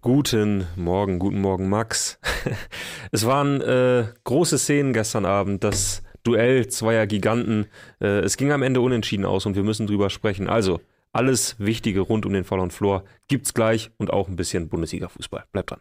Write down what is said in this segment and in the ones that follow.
Guten Morgen, guten Morgen, Max. Es waren äh, große Szenen gestern Abend, das Duell zweier Giganten. Äh, es ging am Ende unentschieden aus und wir müssen drüber sprechen. Also, alles Wichtige rund um den Fall und Flor gibt's gleich und auch ein bisschen Bundesliga-Fußball. Bleibt dran.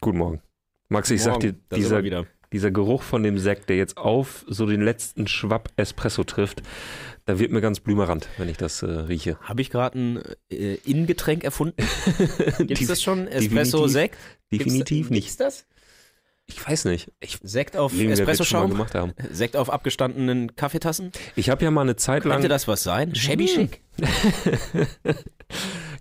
Guten Morgen. Max, ich sag dir, dieser, wieder. Dieser Geruch von dem Sekt, der jetzt auf so den letzten Schwapp Espresso trifft, da wird mir ganz blümerant, wenn ich das äh, rieche. Habe ich gerade ein äh, Innengetränk erfunden? Gibt's Def- das schon? Espresso, definitiv- Sekt? Definitiv nicht. Gibt's das? Ich weiß nicht. Ich Sekt auf Espresso-Schaum? Sekt auf abgestandenen Kaffeetassen? Ich habe ja mal eine Zeit lang. Könnte das was sein? Shabby Hm.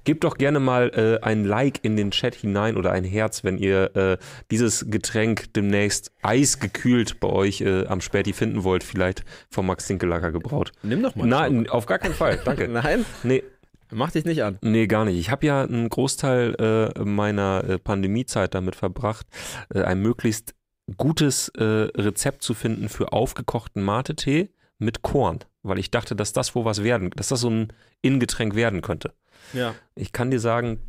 Gebt doch gerne mal äh, ein Like in den Chat hinein oder ein Herz, wenn ihr äh, dieses Getränk demnächst eisgekühlt bei euch äh, am Späti finden wollt, vielleicht vom Max Dinkelacker gebraut. Nimm doch mal. Nein, auf gar keinen Fall. Danke. Nein? Nee, Mach dich nicht an. Nee, gar nicht. Ich habe ja einen Großteil äh, meiner äh, Pandemiezeit damit verbracht, äh, ein möglichst gutes Rezept zu finden für aufgekochten Mate-Tee mit Korn, weil ich dachte, dass das wo was werden, dass das so ein Innengetränk werden könnte. Ja. Ich kann dir sagen,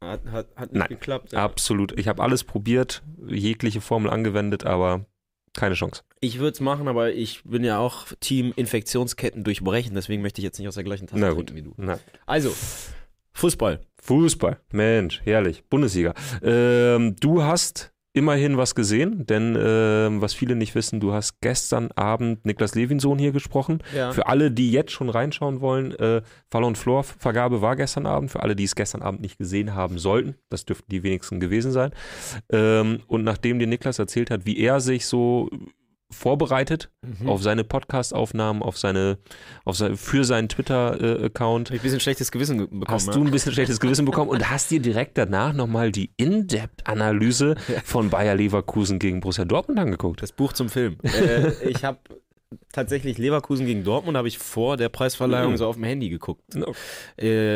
Hat, hat, hat nicht Nein. geklappt. absolut. Ich habe alles probiert, jegliche Formel angewendet, aber keine Chance. Ich würde es machen, aber ich bin ja auch Team Infektionsketten durchbrechen, deswegen möchte ich jetzt nicht aus der gleichen Tasse trinken wie du. Na, Also, Fußball. Fußball, Mensch, herrlich, Bundesliga. Ähm, du hast immerhin was gesehen, denn ähm, was viele nicht wissen, du hast gestern Abend Niklas Levinsohn hier gesprochen. Ja. Für alle, die jetzt schon reinschauen wollen, äh, Fall und Floor Vergabe war gestern Abend. Für alle, die es gestern Abend nicht gesehen haben sollten, das dürften die wenigsten gewesen sein. Ähm, und nachdem dir Niklas erzählt hat, wie er sich so vorbereitet Mhm. auf seine Podcast-Aufnahmen, auf seine, auf sein, für seinen Twitter-Account, Hab ich ein bisschen schlechtes Gewissen ge- bekommen. hast ja? du ein bisschen schlechtes Gewissen bekommen und hast dir direkt danach nochmal die In-Depth-Analyse von Bayer Leverkusen gegen Borussia Dortmund angeguckt. Das Buch zum Film. äh, ich habe tatsächlich Leverkusen gegen Dortmund habe ich vor der Preisverleihung Mhm. so auf dem Handy geguckt. Okay.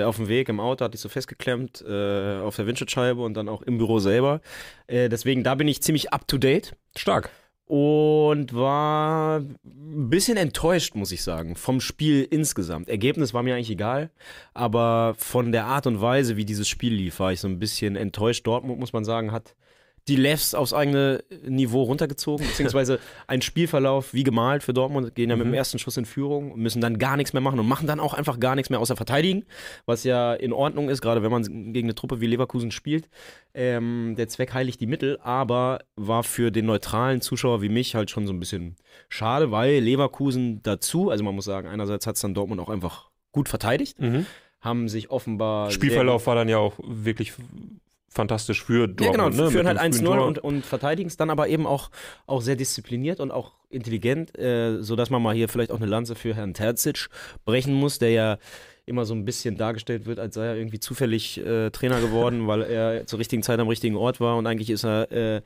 Äh, auf dem Weg im Auto hatte ich so festgeklemmt äh, auf der Windschutzscheibe und dann auch im Büro selber. Äh, deswegen da bin ich ziemlich up to date Stark. Und war ein bisschen enttäuscht, muss ich sagen, vom Spiel insgesamt. Ergebnis war mir eigentlich egal, aber von der Art und Weise, wie dieses Spiel lief, war ich so ein bisschen enttäuscht. Dortmund, muss man sagen, hat die Lefs aufs eigene Niveau runtergezogen, beziehungsweise ein Spielverlauf wie gemalt für Dortmund, gehen ja mit dem Mhm. ersten Schuss in Führung und müssen dann gar nichts mehr machen und machen dann auch einfach gar nichts mehr außer verteidigen, was ja in Ordnung ist, gerade wenn man gegen eine Truppe wie Leverkusen spielt. Ähm, der Zweck heiligt die Mittel, aber war für den neutralen Zuschauer wie mich halt schon so ein bisschen schade, weil Leverkusen dazu, also man muss sagen, einerseits hat es dann Dortmund auch einfach gut verteidigt, Mhm. haben sich offenbar. Spielverlauf war dann ja auch wirklich fantastisch für Dortmund. ja, genau, ne? führen halt dem frühen 1-0 Tor. und, und verteidigen es dann aber eben auch, auch sehr diszipliniert und auch intelligent, äh, sodass man mal hier vielleicht auch eine Lanze für Herrn Terzic brechen muss, der ja immer so ein bisschen dargestellt wird, als sei er irgendwie zufällig äh, Trainer geworden, weil er zur richtigen Zeit am richtigen Ort war und eigentlich ist er, äh,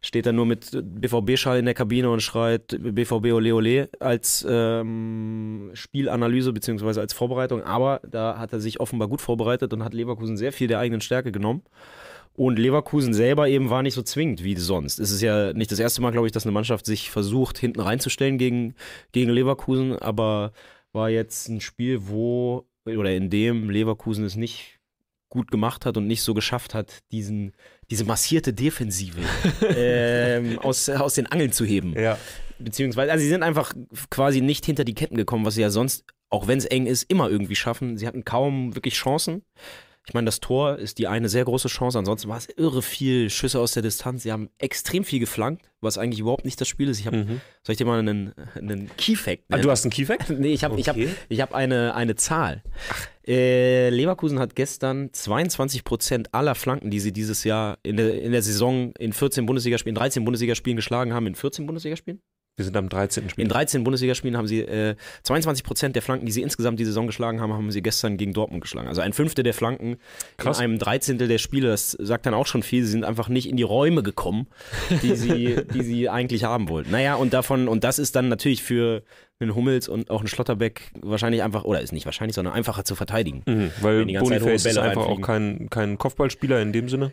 steht er nur mit BVB-Schal in der Kabine und schreit BVB ole ole als ähm, Spielanalyse beziehungsweise als Vorbereitung, aber da hat er sich offenbar gut vorbereitet und hat Leverkusen sehr viel der eigenen Stärke genommen. Und Leverkusen selber eben war nicht so zwingend wie sonst. Es ist ja nicht das erste Mal, glaube ich, dass eine Mannschaft sich versucht, hinten reinzustellen gegen, gegen Leverkusen, aber war jetzt ein Spiel, wo oder in dem Leverkusen es nicht gut gemacht hat und nicht so geschafft hat, diesen, diese massierte Defensive ähm, aus, aus den Angeln zu heben. Ja. Beziehungsweise, also sie sind einfach quasi nicht hinter die Ketten gekommen, was sie ja sonst, auch wenn es eng ist, immer irgendwie schaffen. Sie hatten kaum wirklich Chancen. Ich meine, das Tor ist die eine sehr große Chance. Ansonsten war es irre viel Schüsse aus der Distanz. Sie haben extrem viel geflankt, was eigentlich überhaupt nicht das Spiel ist. Ich habe, Mhm. soll ich dir mal einen, einen Key-Fact Ah, nennen? du hast einen Keyfact? Nee, ich habe ich hab, Okay. ich hab eine, eine Zahl. Äh, Leverkusen hat gestern 22 Prozent aller Flanken, die sie dieses Jahr in der, in der Saison in 14 Bundesligaspielen, 13 Bundesligaspielen geschlagen haben, in 14 Bundesligaspielen? Wir sind am 13. Spiel. In 13 Bundesligaspielen haben sie äh, 22 Prozent der Flanken, die sie insgesamt die Saison geschlagen haben, haben sie gestern gegen Dortmund geschlagen. Also ein Fünftel der Flanken Krass. in einem Dreizehntel der Spiele. Das sagt dann auch schon viel. Sie sind einfach nicht in die Räume gekommen, die sie, die sie eigentlich haben wollten. Naja, und davon, und das ist dann natürlich für einen Hummels und auch einen Schlotterbeck wahrscheinlich einfach, oder ist nicht wahrscheinlich, sondern einfacher zu verteidigen. Mhm, weil Boniface ist einfach auch reinfliegen. kein, kein Kopfballspieler in dem Sinne.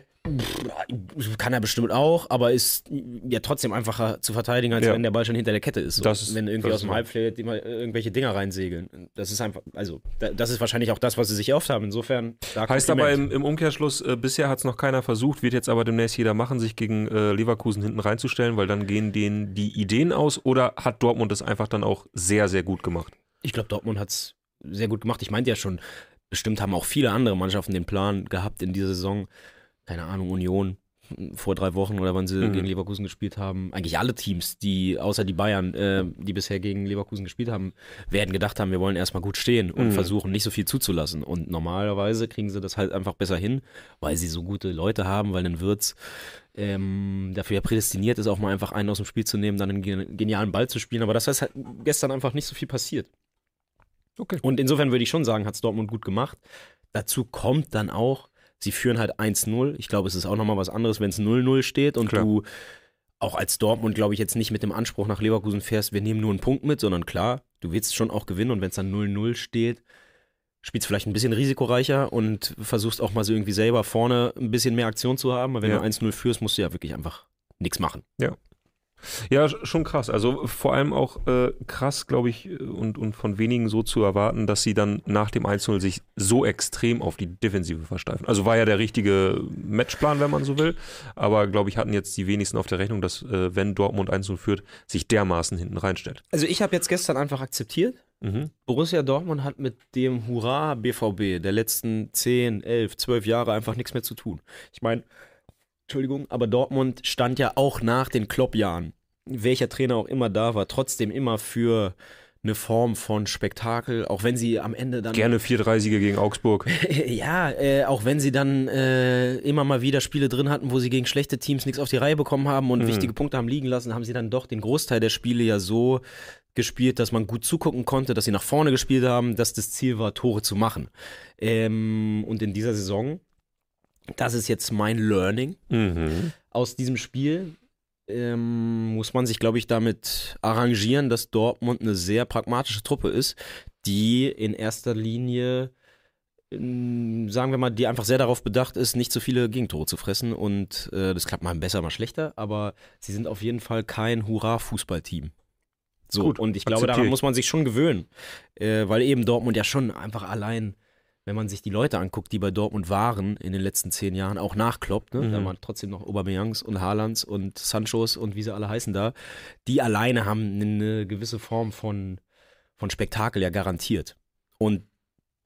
Kann er bestimmt auch, aber ist ja trotzdem einfacher zu verteidigen, als Ja. wenn der Ball schon hinter der Kette ist. So. Ist- wenn irgendwie aus dem. Halbfeld immer irgendwelche Dinger reinsegeln. Das ist einfach, also da- das ist wahrscheinlich auch das, was sie sich erhofft haben. Insofern, Heißt aber im, im Umkehrschluss, äh, bisher hat es noch keiner versucht, wird jetzt aber demnächst jeder machen, sich gegen äh, Leverkusen hinten reinzustellen, weil dann gehen denen die Ideen aus oder hat Dortmund das einfach dann auch sehr, sehr gut gemacht? Ich glaube, Dortmund hat es sehr gut gemacht. Ich meinte ja schon, bestimmt haben auch viele andere Mannschaften den Plan gehabt in dieser Saison. Keine Ahnung, Union vor drei Wochen oder wann sie Mhm. gegen Leverkusen gespielt haben. Eigentlich alle Teams, die außer die Bayern, äh, die bisher gegen Leverkusen gespielt haben, werden gedacht haben, wir wollen erstmal gut stehen und Mhm. versuchen nicht so viel zuzulassen. Und normalerweise kriegen sie das halt einfach besser hin, weil sie so gute Leute haben, weil ein Wirtz ähm, dafür ja prädestiniert ist, auch mal einfach einen aus dem Spiel zu nehmen, dann einen gen- genialen Ball zu spielen. Aber das ist halt gestern einfach nicht so viel passiert. Okay. Und insofern würde ich schon sagen, hat es Dortmund gut gemacht. Dazu kommt dann auch, sie führen halt 1-0. Ich glaube, es ist auch nochmal was anderes, wenn es 0-0 steht und Klar. du auch als Dortmund, glaube ich, jetzt nicht mit dem Anspruch nach Leverkusen fährst, wir nehmen nur einen Punkt mit, sondern klar, du willst schon auch gewinnen und wenn es dann 0-0 steht, spielst vielleicht ein bisschen risikoreicher und versuchst auch mal so irgendwie selber vorne ein bisschen mehr Aktion zu haben. Aber wenn Ja. du 1-0 führst, musst du ja wirklich einfach nichts machen. Ja, sch- schon krass. Also vor allem auch äh, krass, glaube ich, und, und von wenigen so zu erwarten, dass sie dann nach dem 1-0 sich so extrem auf die Defensive versteifen. Also war ja der richtige Matchplan, wenn man so will. Aber glaube ich, hatten jetzt die wenigsten auf der Rechnung, dass äh, wenn Dortmund 1-0 führt, sich dermaßen hinten reinstellt. Also ich habe jetzt gestern einfach akzeptiert, Mhm. Borussia Dortmund hat mit dem Hurra BVB der letzten 10, 11, 12 Jahre einfach nichts mehr zu tun. Ich meine, Entschuldigung, aber Dortmund stand ja auch nach den Klopp-Jahren, welcher Trainer auch immer da war, trotzdem immer für eine Form von Spektakel, auch wenn sie am Ende dann Gerne 4-3-Siege gegen Augsburg. ja, äh, auch wenn sie dann äh, immer mal wieder Spiele drin hatten, wo sie gegen schlechte Teams nichts auf die Reihe bekommen haben und Mhm. wichtige Punkte haben liegen lassen, haben sie dann doch den Großteil der Spiele ja so gespielt, dass man gut zugucken konnte, dass sie nach vorne gespielt haben, dass das Ziel war, Tore zu machen. Ähm, und in dieser Saison, das ist jetzt mein Learning Mhm. aus diesem Spiel, ähm, muss man sich, glaube ich, damit arrangieren, dass Dortmund eine sehr pragmatische Truppe ist, die in erster Linie, ähm, sagen wir mal, die einfach sehr darauf bedacht ist, nicht so viele Gegentore zu fressen. Und äh, das klappt mal besser, mal schlechter, aber sie sind auf jeden Fall kein Hurra-Fußballteam. So, Gut, und ich glaube, akzeptiere daran muss man sich schon gewöhnen, äh, weil eben Dortmund ja schon einfach allein wenn man sich die Leute anguckt, die bei Dortmund waren in den letzten zehn Jahren, auch nach Klopp, ne? Mhm. da waren trotzdem noch Aubameyangs und Haalands und Sanchos und wie sie alle heißen da, die alleine haben eine gewisse Form von, von Spektakel ja garantiert. Und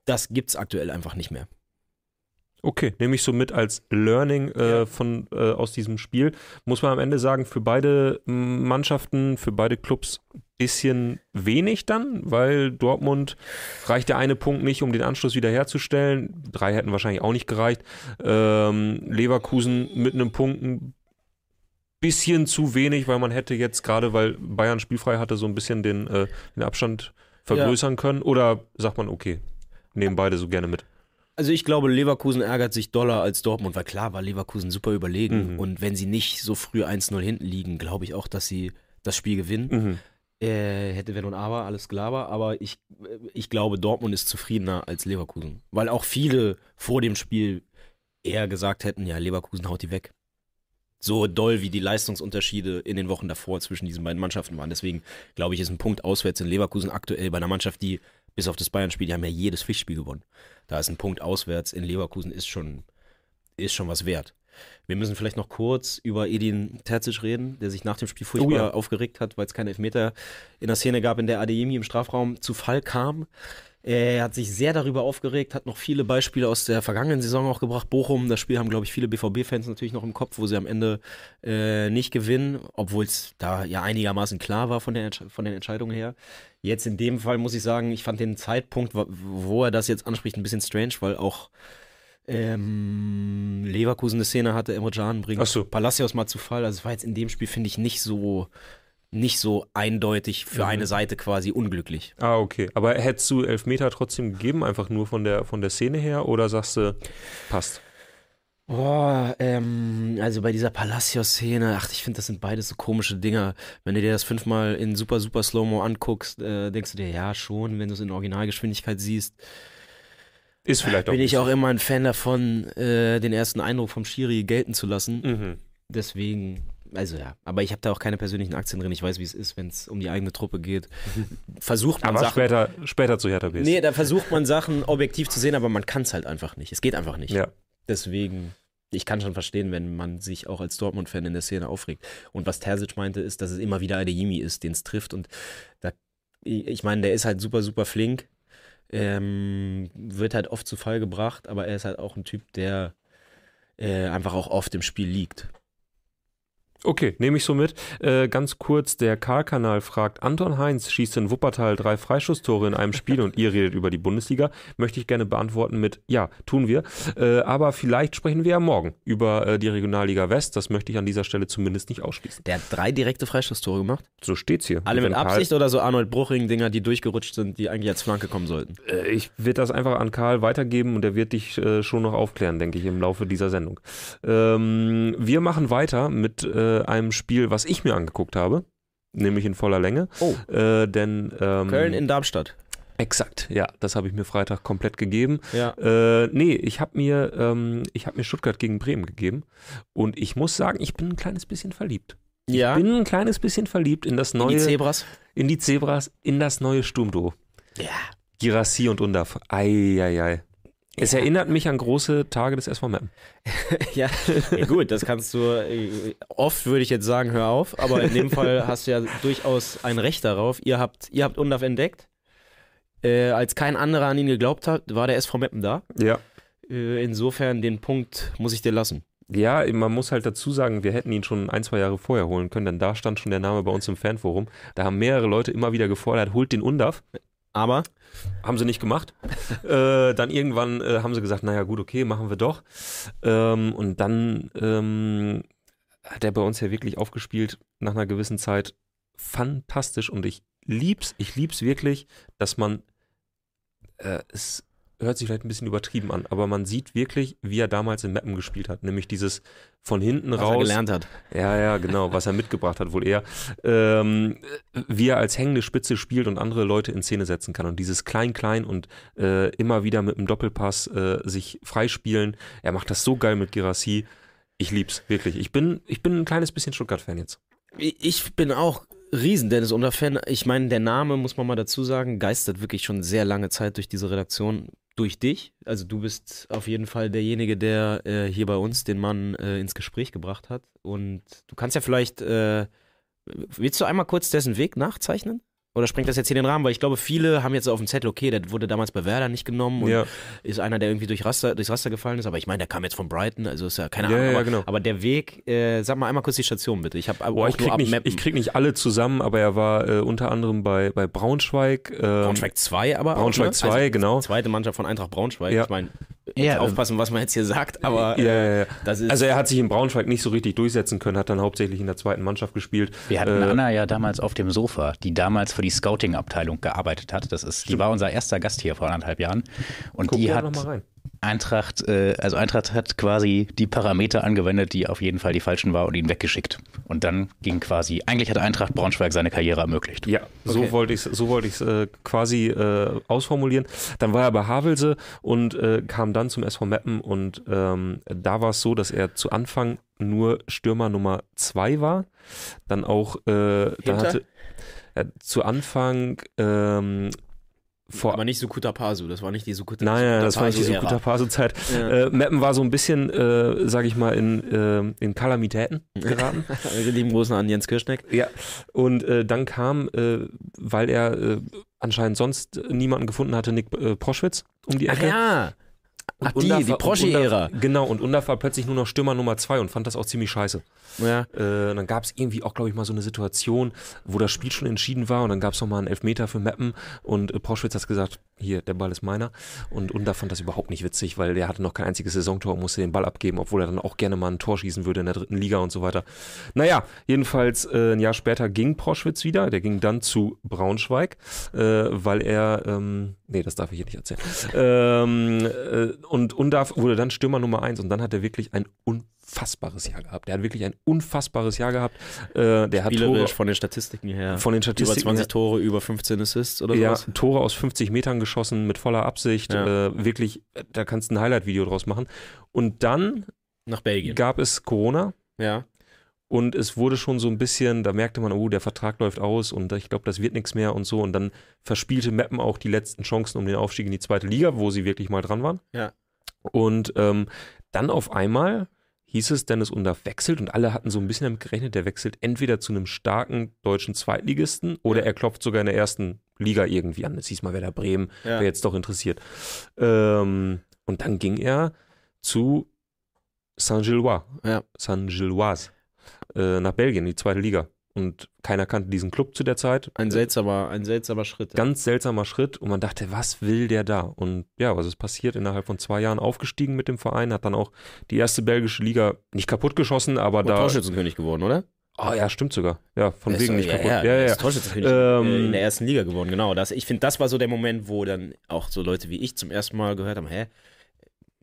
das gibt's aktuell einfach nicht mehr. Okay, nehme ich so mit als Learning äh, von, äh, aus diesem Spiel. Muss man am Ende sagen, für beide Mannschaften, für beide Clubs bisschen wenig dann, weil Dortmund reicht der eine Punkt nicht, um den Anschluss wiederherzustellen. Drei hätten wahrscheinlich auch nicht gereicht. Ähm, Leverkusen mit einem Punkt ein bisschen zu wenig, weil man hätte jetzt gerade, weil Bayern spielfrei hatte, so ein bisschen den, äh, den Abstand vergrößern können. Oder sagt man, okay, nehmen beide so gerne mit. Also ich glaube, Leverkusen ärgert sich doller als Dortmund, weil klar war Leverkusen super überlegen. Mhm. Und wenn sie nicht so früh 1-0 hinten liegen, glaube ich auch, dass sie das Spiel gewinnen. Mhm. Äh, hätte wenn und aber, alles Glaber, aber ich, äh, ich glaube, Dortmund ist zufriedener als Leverkusen. Weil auch viele vor dem Spiel eher gesagt hätten, ja, Leverkusen haut die weg. So doll wie die Leistungsunterschiede in den Wochen davor zwischen diesen beiden Mannschaften waren. Deswegen glaube ich, ist ein Punkt auswärts in Leverkusen aktuell bei einer Mannschaft, die bis auf das Bayern-Spiel, die haben ja jedes Pflichtspiel gewonnen. Da ist ein Punkt auswärts in Leverkusen ist schon, ist schon was wert. Wir müssen vielleicht noch kurz über Edin Terzic reden, der sich nach dem Spiel furchtbar Oh ja. aufgeregt hat, weil es keine Elfmeter in der Szene gab, in der Adeyemi im Strafraum zu Fall kam. Er hat sich sehr darüber aufgeregt, hat noch viele Beispiele aus der vergangenen Saison auch gebracht. Bochum, das Spiel haben, glaube ich, viele BVB-Fans natürlich noch im Kopf, wo sie am Ende äh, nicht gewinnen, obwohl es da ja einigermaßen klar war von, der, von den Entscheidungen her. Jetzt in dem Fall muss ich sagen, ich fand den Zeitpunkt, wo er das jetzt anspricht, ein bisschen strange, weil auch ähm, Leverkusen eine Szene hatte, Emre bringt so. Palacios mal zu Fall. Also es war jetzt in dem Spiel, finde ich, nicht so, nicht so eindeutig für Mhm. eine Seite quasi unglücklich. Ah, okay. Aber hättest du Elfmeter trotzdem gegeben, einfach nur von der, von der Szene her? Oder sagst du, passt? Boah, ähm, also bei dieser Palacios-Szene, ach, ich finde, das sind beides so komische Dinger. Wenn du dir das fünfmal in super, super Slow-Mo anguckst, äh, denkst du dir, ja, schon, wenn du es in Originalgeschwindigkeit siehst. Ist vielleicht auch. Bin ich auch immer ein Fan davon, äh, den ersten Eindruck vom Schiri gelten zu lassen. Mhm. Deswegen, also ja, aber ich habe da auch keine persönlichen Aktien drin. Ich weiß, wie es ist, wenn es um die eigene Truppe geht. Versucht man Aber Sachen. später, später zu Hertha BSC. Nee, da versucht man Sachen objektiv zu sehen, aber man kann es halt einfach nicht. Es geht einfach nicht. Ja. Deswegen, ich kann schon verstehen, wenn man sich auch als Dortmund-Fan in der Szene aufregt. Und was Terzic meinte, ist, dass es immer wieder Adeyemi ist, den es trifft. Und da, ich meine, der ist halt super, super flink. Ähm, wird halt oft zu Fall gebracht, aber er ist halt auch ein Typ, der äh, einfach auch oft im Spiel liegt. Okay, nehme ich so mit. Äh, ganz kurz, der Karl-Kanal fragt, Anton Heinz schießt in Wuppertal drei Freischusstore in einem Spiel und ihr redet über die Bundesliga. Möchte ich gerne beantworten mit, ja, tun wir. Äh, aber vielleicht sprechen wir ja morgen über äh, die Regionalliga West. Das möchte ich an dieser Stelle zumindest nicht ausschließen. Der hat drei direkte Freistosstore gemacht. So steht's hier. Alle mit Absicht oder so Arnold Bruching-Dinger, die durchgerutscht sind, die eigentlich als Flanke kommen sollten. Karl, äh, ich werde das einfach an Karl weitergeben und er wird dich äh, schon noch aufklären, denke ich, im Laufe dieser Sendung. Ähm, wir machen weiter mit äh, einem Spiel, was ich mir angeguckt habe. Nämlich in voller Länge. Oh. Äh, denn ähm, Köln in Darmstadt. Exakt, ja, das habe ich mir Freitag komplett gegeben. Ja. Äh, nee, ich habe mir, ähm, ich habe mir Stuttgart gegen Bremen gegeben und ich muss sagen, ich bin ein kleines bisschen verliebt. Ja. Bin ein kleines bisschen verliebt in das in neue, die Zebras. in die Zebras, in das neue Sturmduo. Ja. Girassi und Undaf. Eieiei. Es Ja. erinnert mich an große Tage des SV Meppen. ja. ja, gut, das kannst du, äh, oft würde ich jetzt sagen, hör auf, aber in dem Fall hast du ja durchaus ein Recht darauf. Ihr habt, ihr habt Undaf entdeckt. Äh, als kein anderer an ihn geglaubt hat, war der SV Meppen da. Ja. Äh, insofern, den Punkt muss ich dir lassen. Ja, man muss halt dazu sagen, wir hätten ihn schon ein, zwei Jahre vorher holen können, denn da stand schon der Name bei uns im Fanforum. Da haben mehrere Leute immer wieder gefordert, holt den Undaf. Aber Haben sie nicht gemacht. äh, dann irgendwann äh, haben sie gesagt, naja gut, okay, machen wir doch. Ähm, und dann ähm, hat er bei uns ja wirklich aufgespielt nach einer gewissen Zeit. Fantastisch und ich lieb's, ich lieb's wirklich, dass man äh, es hört sich vielleicht ein bisschen übertrieben an, aber man sieht wirklich, wie er damals in Mappen gespielt hat, nämlich dieses von hinten was er raus. gelernt hat. Ja, ja, genau, was er mitgebracht hat, wohl eher. Ähm, wie er als hängende Spitze spielt und andere Leute in Szene setzen kann. Und dieses Klein-Klein und äh, immer wieder mit einem Doppelpass äh, sich freispielen. Er macht das so geil mit Girassi. Ich lieb's, wirklich. Ich bin, ich bin ein kleines bisschen Stuttgart-Fan jetzt. Ich bin auch riesen Dennis Unter Fan. Ich meine, der Name, muss man mal dazu sagen, geistert wirklich schon sehr lange Zeit durch diese Redaktion. Durch dich. Also du bist auf jeden Fall derjenige, der äh, hier bei uns den Mann äh, ins Gespräch gebracht hat. Und du kannst ja vielleicht, äh, willst du einmal kurz dessen Weg nachzeichnen? Oder springt das jetzt hier den Rahmen? Weil ich glaube, viele haben jetzt auf dem Zettel, okay, der wurde damals bei Werder nicht genommen und Ja, ist einer, der irgendwie durch Raster, durchs Raster gefallen ist. Aber ich meine, der kam jetzt von Brighton, also ist ja keine Ja, Ahnung. ja, aber, genau. aber der Weg, äh, sag mal einmal kurz die Station bitte. Ich habe Boah, ich, krieg nicht, ich krieg nicht alle zusammen, aber er war äh, unter anderem bei, bei Braunschweig. Ähm, Braunschweig 2 aber Braunschweig auch, 2, genau. Zweite Mannschaft von Eintracht Braunschweig. Ja. Ich meine, Ja, ähm, aufpassen, was man jetzt hier sagt, aber ja, äh, ja, ja. das ist Also er hat sich in Braunschweig nicht so richtig durchsetzen können, hat dann hauptsächlich in der zweiten Mannschaft gespielt. Wir hatten Äh, Anna ja damals auf dem Sofa, die damals für die Scouting-Abteilung gearbeitet hat. Das ist, die war unser erster Gast hier vor anderthalb Jahren. Und Guck die hat noch mal rein. Eintracht, äh, also Eintracht hat quasi die Parameter angewendet, die auf jeden Fall die falschen waren und ihn weggeschickt. Und dann ging quasi, eigentlich hat Eintracht Braunschweig seine Karriere ermöglicht. Ja, so Okay. wollte ich es so wollte äh, quasi äh, ausformulieren. Dann war er bei Havelse und äh, kam dann zum SV Meppen und ähm, da war es so, dass er zu Anfang nur Stürmer Nummer zwei war. Dann auch äh, dann hatte er zu Anfang ähm, vor aber nicht Sukuta Pasu, das war nicht die Sukuta Nein, nein, das war nicht die Pasu-Ära. Sukuta Paso-Zeit. Ja. Äh, Meppen war so ein bisschen, äh, sag ich mal, in, äh, in Kalamitäten geraten. Lieben Großen an Jens Kirschneck. Ja, und äh, dann kam, äh, weil er äh, anscheinend sonst niemanden gefunden hatte, Nick äh, Proschwitz um die Ach Ecke. ja, Und ach die, Undaf die Proschi-Ära. Undaf- Genau, und Undaf war plötzlich nur noch Stürmer Nummer zwei und fand das auch ziemlich scheiße. Ja. Äh, dann gab es irgendwie auch, glaube ich, mal so eine Situation, wo das Spiel schon entschieden war und dann gab es nochmal einen Elfmeter für Meppen und äh, Proschwitz hat gesagt, hier, der Ball ist meiner. Und Unda fand das überhaupt nicht witzig, weil der hatte noch kein einziges Saisontor und musste den Ball abgeben, obwohl er dann auch gerne mal ein Tor schießen würde in der dritten Liga und so weiter. Naja, jedenfalls äh, ein Jahr später ging Proschwitz wieder. Der ging dann zu Braunschweig, äh, weil er, ähm, nee, das darf ich hier nicht erzählen. ähm, äh, und Unda wurde dann Stürmer Nummer eins und dann hat er wirklich ein unfassbares Jahr gehabt. Der hat wirklich ein unfassbares Jahr gehabt. Äh, der hat Tore, von den Statistiken her. von den über Statistiken 20 Tore, über 15 Assists oder ja, sowas. Tore aus 50 Metern geschossen mit voller Absicht. Ja. Äh, wirklich, da kannst du ein Highlight-Video draus machen. Und dann Nach Belgien. gab es Corona Ja. und es wurde schon so ein bisschen, da merkte man, oh, der Vertrag läuft aus und ich glaube, das wird nichts mehr und so. Und dann verspielte Meppen auch die letzten Chancen um den Aufstieg in die zweite Liga, wo sie wirklich mal dran waren. Ja. Und ähm, dann auf einmal hieß es, Dennis Undaff wechselt und alle hatten so ein bisschen damit gerechnet, der wechselt entweder zu einem starken deutschen Zweitligisten oder er klopft sogar in der ersten Liga irgendwie an. Es hieß mal Werder Bremen, Ja. wer jetzt doch interessiert. Ähm, und dann ging er zu Saint-Gilloise, Ja. Saint-Gilloise, äh, nach Belgien, die zweite Liga. Und keiner kannte diesen Club zu der Zeit. Ein seltsamer, ein seltsamer Schritt. Ganz seltsamer Schritt und man dachte, was will der da? Und ja, was ist passiert? Innerhalb von zwei Jahren aufgestiegen mit dem Verein, hat dann auch die erste belgische Liga nicht kaputtgeschossen, aber Und da. Torschützenkönig geworden, oder? Oh ja, stimmt sogar. Ja, von wegen nicht ja, kaputt. Ja, Ja, ja, ja. ist Torschützenkönig Ähm, äh, in der ersten Liga geworden, genau. Das, ich finde, das war so der Moment, wo dann auch so Leute wie ich zum ersten Mal gehört haben, hä?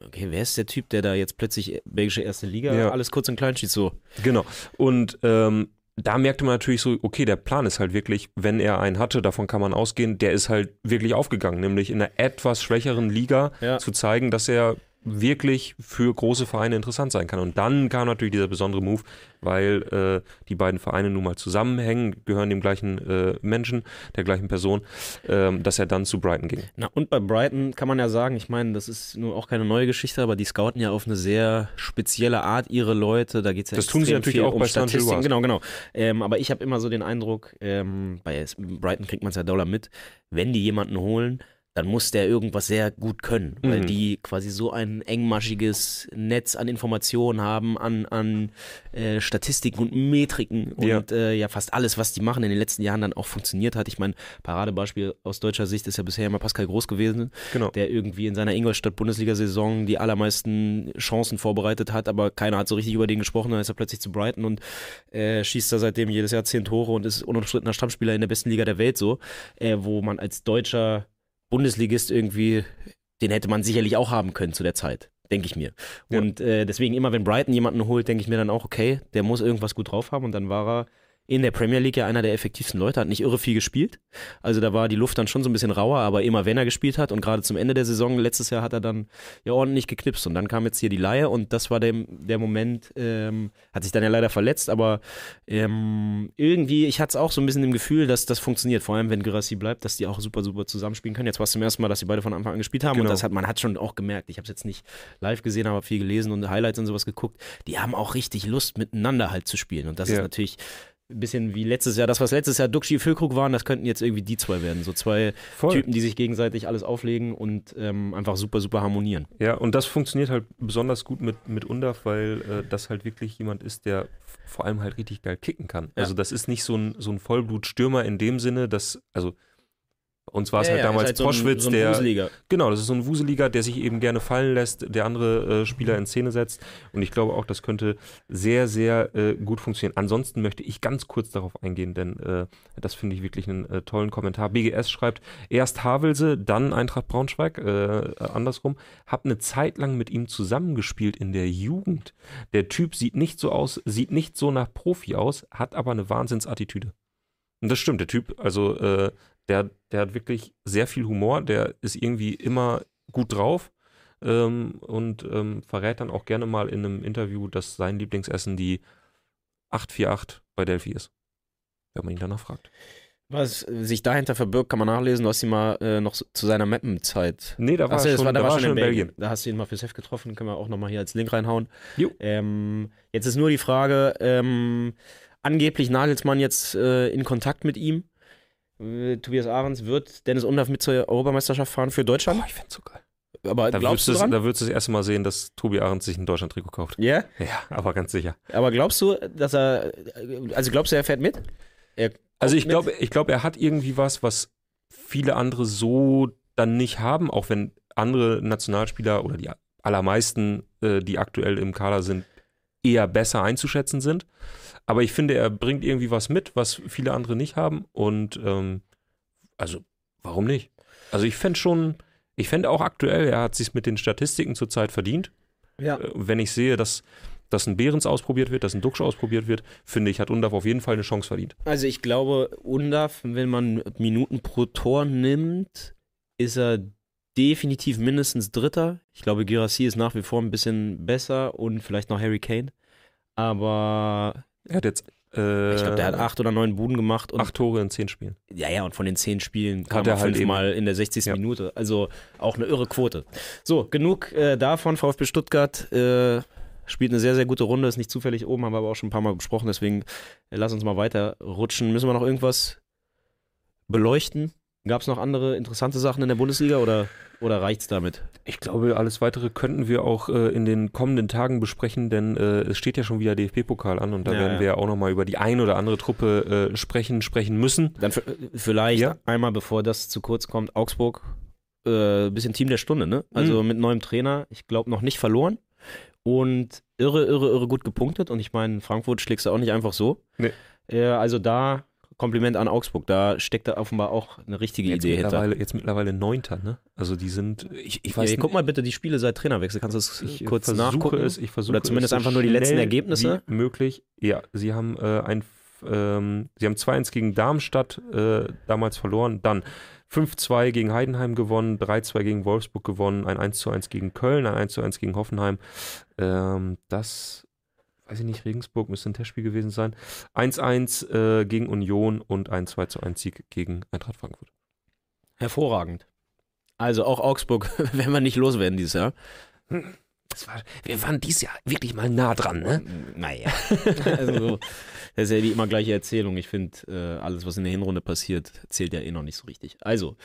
Okay, wer ist der Typ, der da jetzt plötzlich belgische erste Liga Ja. alles kurz und klein schießt? So. Genau. Und ähm, da merkte man natürlich so, okay, der Plan ist halt wirklich, wenn er einen hatte, davon kann man ausgehen, der ist halt wirklich aufgegangen, nämlich in einer etwas schwächeren Liga Ja. zu zeigen, dass er wirklich für große Vereine interessant sein kann. Und dann kam natürlich dieser besondere Move, weil äh, die beiden Vereine nun mal zusammenhängen, gehören dem gleichen äh, Menschen, der gleichen Person, ähm, dass er dann zu Brighton ging. Na, und bei Brighton kann man ja sagen, ich meine, das ist nur auch keine neue Geschichte, aber die scouten ja auf eine sehr spezielle Art ihre Leute. Da geht es ja Das tun sie natürlich auch um bei St. Statistiken. Genau, genau. Ähm, aber ich habe immer so den Eindruck, ähm, bei Brighton kriegt man es ja doller mit, wenn die jemanden holen, dann muss der irgendwas sehr gut können, weil Mhm. die quasi so ein engmaschiges Netz an Informationen haben, an, an äh, Statistiken und Metriken Ja. und äh, ja fast alles, was die machen in den letzten Jahren dann auch funktioniert hat. Ich meine, Paradebeispiel aus deutscher Sicht ist ja bisher immer Pascal Groß gewesen, Genau. der irgendwie in seiner Ingolstadt-Bundesliga-Saison die allermeisten Chancen vorbereitet hat, aber keiner hat so richtig über den gesprochen. Dann ist er plötzlich zu Brighton und äh, schießt da seitdem jedes Jahr zehn Tore und ist unumstrittener Stammspieler in der besten Liga der Welt so, äh, wo man als deutscher Bundesligist irgendwie, den hätte man sicherlich auch haben können zu der Zeit. Denke ich mir. Ja. Und äh, deswegen immer, wenn Brighton jemanden holt, denke ich mir dann auch, okay, der muss irgendwas gut drauf haben. Und dann war er in der Premier League ja einer der effektivsten Leute, hat nicht irre viel gespielt. Also da war die Luft dann schon so ein bisschen rauer, aber immer wenn er gespielt hat und gerade zum Ende der Saison, letztes Jahr hat er dann ja ordentlich geknipst und dann kam jetzt hier die Laie und das war der, der Moment, ähm, hat sich dann ja leider verletzt, aber ähm, irgendwie, ich hatte es auch so ein bisschen im Gefühl, dass das funktioniert, vor allem wenn Gerassi bleibt, dass die auch super, super zusammenspielen können. Jetzt war es zum ersten Mal, dass sie beide von Anfang an gespielt haben und Genau. das hat man hat schon auch gemerkt. Ich habe es jetzt nicht live gesehen, aber viel gelesen und Highlights und sowas geguckt. Die haben auch richtig Lust, miteinander halt zu spielen und das ist Ja. natürlich ein bisschen wie letztes Jahr, das was letztes Jahr Duxi Füllkrug waren, das könnten jetzt irgendwie die zwei werden. So zwei Voll. Typen, die sich gegenseitig alles auflegen und ähm, einfach super, super harmonieren. Ja, und das funktioniert halt besonders gut mit, mit Undaf, weil äh, das halt wirklich jemand ist, der vor allem halt richtig geil kicken kann. Ja. Also das ist nicht so ein, so ein Vollblutstürmer in dem Sinne, dass, also bei uns war es halt damals ist so ein- so ein der, Wuseliger. genau, das ist so ein Wuseliger, der sich eben gerne fallen lässt, der andere äh, Spieler in Szene setzt und ich glaube auch, das könnte sehr, sehr äh, gut funktionieren. Ansonsten möchte ich ganz kurz darauf eingehen, denn äh, das finde ich wirklich einen äh, tollen Kommentar. BGS schreibt, erst Havelse, dann Eintracht Braunschweig, äh, andersrum, hab eine Zeit lang mit ihm zusammengespielt in der Jugend. Der Typ sieht nicht so aus, sieht nicht so nach Profi aus, hat aber eine Wahnsinnsattitüde. Und das stimmt, der Typ, also äh, der, der hat wirklich sehr viel Humor, der ist irgendwie immer gut drauf ähm, und ähm, verrät dann auch gerne mal in einem Interview, dass sein Lieblingsessen die 848 bei Delphi ist. Wenn man ihn danach fragt. Was sich dahinter verbirgt, kann man nachlesen. Du hast ihn mal äh, noch zu seiner Mappen-Zeit. Nee, da war Achso, schon, war, da war war schon in Belgien. Belgien. Da hast du ihn mal fürs Heft getroffen, können wir auch nochmal hier als Link reinhauen. Jo. Ähm, jetzt ist nur die Frage, ähm, angeblich Nagelsmann jetzt äh, in Kontakt mit ihm. Äh, Tobias Ahrens wird Dennis Undaff mit zur Europameisterschaft fahren für Deutschland. Boah, ich find's so geil. Aber Da glaubst würdest, du dran? da würdest du das erste Mal sehen, dass Tobi Arendt sich ein Deutschland-Trikot kauft. Ja, Ja, aber ganz sicher. aber glaubst du, dass er, also glaubst du, er fährt mit? Er Also ich glaube, ich glaube, er hat irgendwie was, was viele andere so dann nicht haben, auch wenn andere Nationalspieler oder die allermeisten, äh, die aktuell im Kader sind, eher besser einzuschätzen sind. Aber ich finde, er bringt irgendwie was mit, was viele andere nicht haben. Und ähm, also, warum nicht? Also ich fände schon, ich fände auch aktuell, er hat sich mit den Statistiken zurzeit verdient. Ja. Äh, Wenn ich sehe, dass, dass ein Behrens ausprobiert wird, dass ein Duxch ausprobiert wird, finde ich, hat Undav auf jeden Fall eine Chance verdient. Also ich glaube, Undav, wenn man Minuten pro Tor nimmt, ist er definitiv mindestens Dritter. Ich glaube, Girassi ist nach wie vor ein bisschen besser und vielleicht noch Harry Kane. Aber Er hat jetzt äh, ich glaube, der hat acht oder neun Buden gemacht und acht Tore in zehn Spielen. ja, ja, und von den zehn Spielen kam Hat er halt fünfmal in der 60. Ja. Minute. Also auch eine irre Quote. So, genug äh, davon. VfB Stuttgart äh, spielt eine sehr, sehr gute Runde, ist nicht zufällig oben, haben wir aber auch schon ein paar Mal besprochen, deswegen äh, lass uns mal weiter rutschen. Müssen wir noch irgendwas beleuchten? Gab es noch andere interessante Sachen in der Bundesliga oder, oder reicht's damit? Ich glaube, alles weitere könnten wir auch äh, in den kommenden Tagen besprechen, denn äh, es steht ja schon wieder DFB-Pokal an und da Ja, werden ja. wir ja auch nochmal über die ein oder andere Truppe äh, sprechen, sprechen müssen. Dann v- vielleicht Ja. einmal, bevor das zu kurz kommt, Augsburg, äh, bisschen Team der Stunde, ne? Also Mhm. mit neuem Trainer, ich glaube noch nicht verloren und irre, irre, irre gut gepunktet und ich meine, Frankfurt schlägst du auch nicht einfach so. Nee. Äh, also da Kompliment an Augsburg, da steckt da offenbar auch eine richtige Jetzt Idee hinter. jetzt mittlerweile Neunter, ne? Also die sind, ich, ich weiß Ja, guck mal bitte die Spiele seit Trainerwechsel, kannst du es ich kurz versuche nachgucken? es, ich versuche Oder zumindest es einfach nur die letzten Ergebnisse? Möglich. Ja, sie haben äh, ein, ähm, sie haben 2-1 gegen Darmstadt äh, damals verloren, dann 5-2 gegen Heidenheim gewonnen, 3-2 gegen Wolfsburg gewonnen, ein 1-1 gegen Köln, ein 1-1 gegen Hoffenheim. Ähm, das, weiß ich nicht, Regensburg müsste ein Testspiel gewesen sein. 1-1 äh, gegen Union und ein 2-1 Sieg gegen Eintracht Frankfurt. Hervorragend. Also auch Augsburg werden wir nicht loswerden dieses Jahr. War, wir waren dieses Jahr wirklich mal nah dran, ne? Naja. also, das ist ja die immer gleiche Erzählung. Ich finde, äh, alles, was in der Hinrunde passiert, zählt ja eh noch nicht so richtig. Also,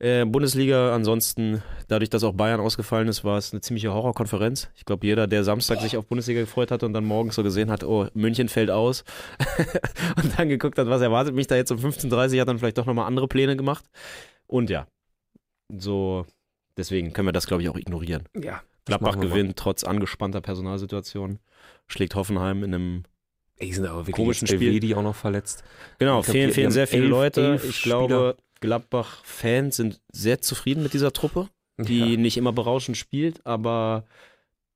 äh, Bundesliga, ansonsten, dadurch, dass auch Bayern ausgefallen ist, war es eine ziemliche Horrorkonferenz. Ich glaube, jeder, der Samstag sich auf Bundesliga gefreut hatte und dann morgens so gesehen hat, oh, München fällt aus und dann geguckt hat, was erwartet mich da jetzt um 15.30 Uhr, hat dann vielleicht doch nochmal andere Pläne gemacht. Und ja, so, deswegen können wir das, glaube ich, auch ignorieren. Ja. Gladbach gewinnt trotz angespannter Personalsituation, schlägt Hoffenheim in einem die sind aber wirklich Komischen Spiel. Elvedi auch noch verletzt. Genau, fehlen, die- die fehlen sehr viele elf- Leute. elf Ich Spieler. Gladbach-Fans sind sehr zufrieden mit dieser Truppe, die Ja. nicht immer berauschend spielt, aber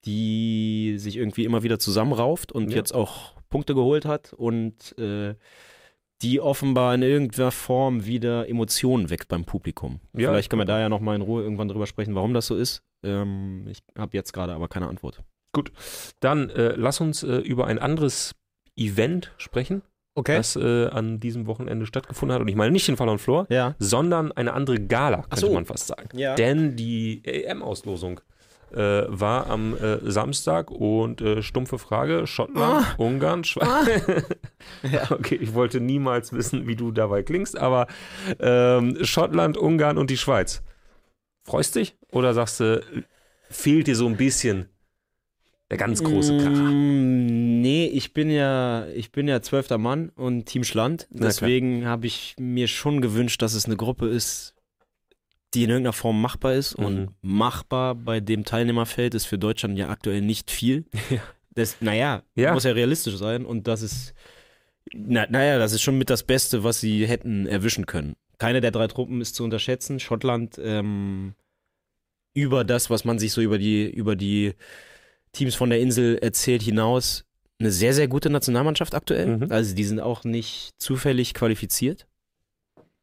die sich irgendwie immer wieder zusammenrauft und Ja. jetzt auch Punkte geholt hat und äh, die offenbar in irgendeiner Form wieder Emotionen weckt beim Publikum. Ja, Vielleicht können wir da ja nochmal in Ruhe irgendwann drüber sprechen, warum das so ist. Ähm, ich habe jetzt gerade aber keine Antwort. Dann äh, lass uns äh, über ein anderes Event sprechen, Okay. das äh, an diesem Wochenende stattgefunden hat. Und ich meine nicht den Fall und Flor, Ja. sondern eine andere Gala, könnte so. man fast sagen. Ja. Denn die EM-Auslosung äh, war am äh, Samstag und äh, stumpfe Frage: Schottland, Ungarn, Schweiz. Ja. Okay, ich wollte niemals wissen, wie du dabei klingst, aber ähm, Schottland, Ungarn und die Schweiz. Freust dich oder sagst du, fehlt dir so ein bisschen der ganz große Kracher? Mm, Nee, ich bin ja, ich bin ja zwölfter Mann und Team Schland. Deswegen habe ich mir schon gewünscht, dass es eine Gruppe ist, die in irgendeiner Form machbar ist. Mhm. Und machbar bei dem Teilnehmerfeld ist für Deutschland ja aktuell nicht viel. Ja. Das, naja, Ja. muss ja realistisch sein. Und das ist, na, naja, das ist schon mit das Beste, was sie hätten erwischen können. Keine der drei Truppen ist zu unterschätzen. Schottland ähm, über das, was man sich so über die, über die Teams von der Insel erzählt, hinaus eine sehr, sehr gute Nationalmannschaft aktuell. Mhm. Also die sind auch nicht zufällig qualifiziert.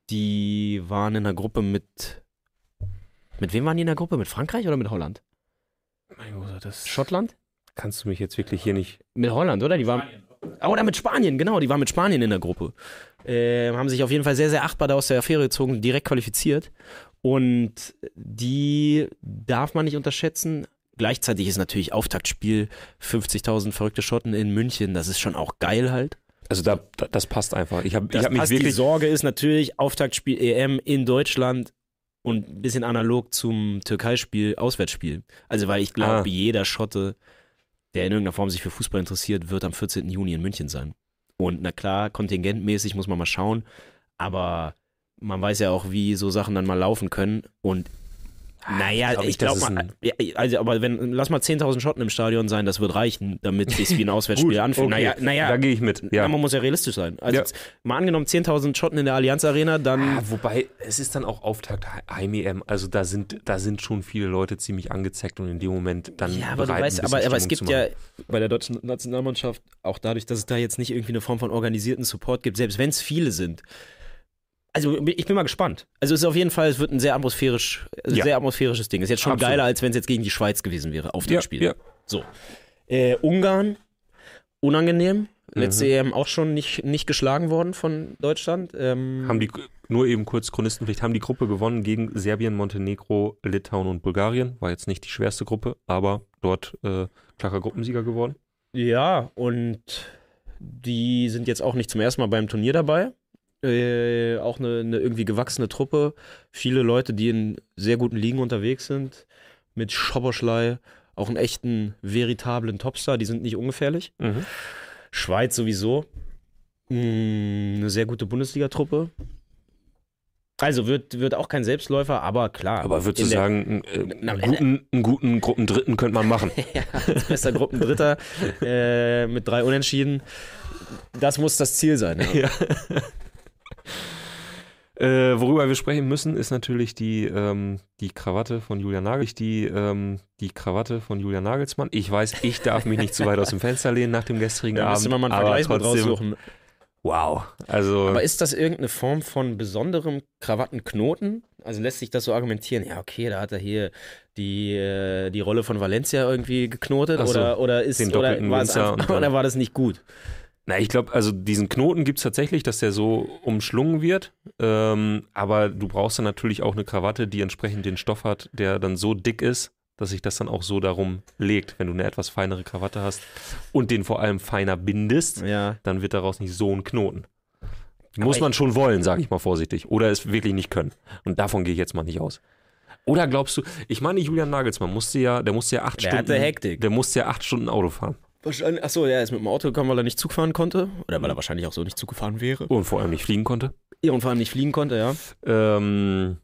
Die waren in der Gruppe mit. Mit wem waren die in der Gruppe? Mit Frankreich oder mit Holland? Mein Gott, das Schottland? kannst du mich jetzt wirklich hier nicht. Mit Holland, oder? Die waren. Ah, oder mit Spanien, genau, die waren mit Spanien in der Gruppe. Ähm, haben sich auf jeden Fall sehr, sehr achtbar da aus der Affäre gezogen, direkt qualifiziert. Und die darf man nicht unterschätzen. Gleichzeitig ist natürlich Auftaktspiel 50.000 verrückte Schotten in München. Das ist schon auch geil halt. Also da, da das passt einfach. Ich habe hab mich passt. Die wirklich. Sorge ist natürlich Auftaktspiel EM in Deutschland und ein bisschen analog zum Türkei-Spiel, Auswärtsspiel. Also weil ich glaube, Ah. jeder Schotte, der in irgendeiner Form sich für Fußball interessiert, wird am 14. Juni in München sein. Und na klar, kontingentmäßig muss man mal schauen, aber man weiß ja auch, wie so Sachen dann mal laufen können. Und naja, glaub ich ich, glaube mal, ja, also, aber wenn, lass mal 10.000 Schotten im Stadion sein, das wird reichen, damit es wie ein Auswärtsspiel anfühlt. Naja, naja, da gehe ich mit. ja. Man muss ja realistisch sein. Also Ja. jetzt mal angenommen 10.000 Schotten in der Allianz Arena, dann Ah, wobei, es ist dann auch Auftakt Heim-EM. Also da sind, da sind schon viele Leute ziemlich angezeckt und in dem Moment dann Ja, aber du weißt, aber, aber es gibt ja bei der deutschen Nationalmannschaft, auch dadurch, dass es da jetzt nicht irgendwie eine Form von organisierten Support gibt, selbst wenn es viele sind. Also ich bin mal gespannt. Also es ist auf jeden Fall, es wird ein sehr atmosphärisch, Ja. sehr atmosphärisches Ding. Ist jetzt schon Absolut. geiler, als wenn es jetzt gegen die Schweiz gewesen wäre, auf dem Ja, Spiel. ja. So. Äh, Ungarn, unangenehm. Mhm. Letzte EM auch schon nicht, nicht geschlagen worden von Deutschland. Ähm, Haben die, nur eben kurz Chronistenpflicht, haben die Gruppe gewonnen gegen Serbien, Montenegro, Litauen und Bulgarien. War jetzt nicht die schwerste Gruppe, aber dort äh, klarer Gruppensieger geworden. Ja, und die sind jetzt auch nicht zum ersten Mal beim Turnier dabei. Äh, auch eine, eine irgendwie gewachsene Truppe. Viele Leute, die in sehr guten Ligen unterwegs sind. Mit Schoboschlei, auch einen echten, veritablen Topstar. Die sind nicht ungefährlich. Schweiz sowieso. Mm, Eine sehr gute Bundesliga-Truppe. Also wird, wird auch kein Selbstläufer, aber klar. Aber würdest du sagen, äh, einen, guten, einen guten Gruppendritten könnte man machen? ja, bester Gruppendritter äh, mit drei Unentschieden. Das muss das Ziel sein. Ja. Äh, worüber wir sprechen müssen, ist natürlich die, ähm, die Krawatte von Julian Nagel, die, ähm, die Krawatte von Julian Nagelsmann. Ich weiß, ich darf mich nicht zu weit aus dem Fenster lehnen nach dem gestrigen Da Abend. müsste man mal einen aber Vergleich trotzdem, raussuchen. Wow. Also, Aber ist das irgendeine Form von besonderem Krawattenknoten? Also lässt sich das so argumentieren? Ja, okay, da hat er hier die, äh, die Rolle von Valencia irgendwie geknotet so, oder, oder ist oder war, einfach, oder war das nicht gut? Na, ich glaube, also diesen Knoten gibt es tatsächlich, dass der so umschlungen wird. Ähm, aber du brauchst dann natürlich auch eine Krawatte, die entsprechend den Stoff hat, der dann so dick ist, dass sich das dann auch so darum legt. Wenn du eine etwas feinere Krawatte hast und den vor allem feiner bindest, Ja. dann wird daraus nicht so ein Knoten. Muss man schon wollen, sage ich mal vorsichtig. Oder es wirklich nicht können. Und davon gehe ich jetzt mal nicht aus. Oder glaubst du, ich meine, Julian Nagelsmann musste ja, der musste ja acht Der Stunden. hatte Hektik. Der musste ja acht Stunden Auto fahren. Wahrscheinlich, achso, er ist mit dem Auto gekommen, weil er nicht Zug fahren konnte. Oder weil er wahrscheinlich auch so nicht Zug gefahren wäre. Und vor allem nicht fliegen konnte. Ja, und vor allem nicht fliegen konnte, ja. Ähm,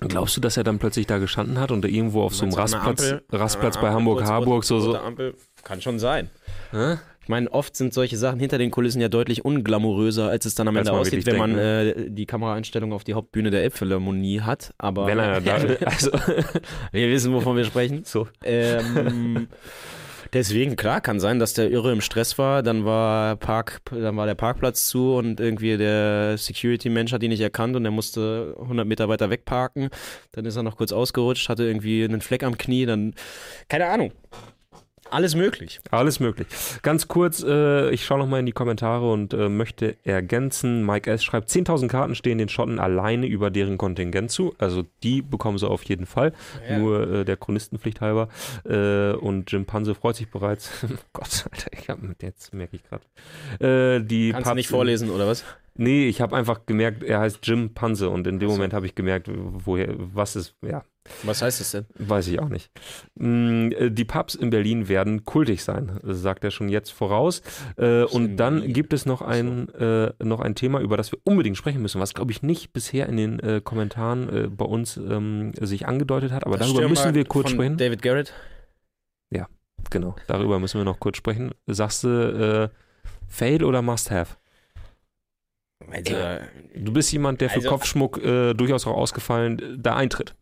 glaubst du, dass er dann plötzlich da gestanden hat und irgendwo auf so einem Rastplatz, Ampel? Rastplatz bei Hamburg-Harburg so, so. Ampel. Kann schon sein. Hä? Ich meine, oft sind solche Sachen hinter den Kulissen ja deutlich unglamouröser, als es dann am Ende man aussieht, wenn man denkt, äh, die Kameraeinstellung auf die Hauptbühne der Elbphilharmonie hat. Aber Wenn er da also, wir wissen, wovon wir sprechen. so. Ähm, deswegen, klar, kann sein, dass der Irre im Stress war. Dann war, Park, dann war der Parkplatz zu und irgendwie der Security-Mensch hat ihn nicht erkannt und er musste 100 Meter weiter wegparken. Dann ist er noch kurz ausgerutscht, hatte irgendwie einen Fleck am Knie. Dann, keine Ahnung. Alles möglich. Alles möglich. Ganz kurz, äh, ich schaue nochmal in die Kommentare und äh, möchte ergänzen. Mike S. schreibt, 10.000 Karten stehen den Schotten alleine über deren Kontingent zu. Also die bekommen sie auf jeden Fall. Ja. Nur äh, der Chronistenpflicht halber. Äh, und Jim Panse freut sich bereits. Gott, Alter, ich hab, jetzt merke ich gerade. Äh, die Kannst du Pubs nicht in- vorlesen, oder was? Nee, ich habe einfach gemerkt, er heißt Jim Panse und in dem. Moment habe ich gemerkt, woher, was ist, ja, Was heißt das denn? weiß ich auch nicht. Mm, äh, Die Pubs in Berlin werden kultig sein, sagt er schon jetzt voraus. Äh, Und dann gibt es noch ein, äh, noch ein Thema, über das wir unbedingt sprechen müssen, was, glaube ich, nicht bisher in den Kommentaren bei uns ähm, sich angedeutet hat, aber Das darüber müssen wir kurz sprechen. David Garrett. Genau, darüber müssen wir noch kurz sprechen. Sagst du, äh, Fail oder Must-Have? Also, Du bist jemand, der für Also- Kopfschmuck äh, durchaus auch ausgefallen da eintritt.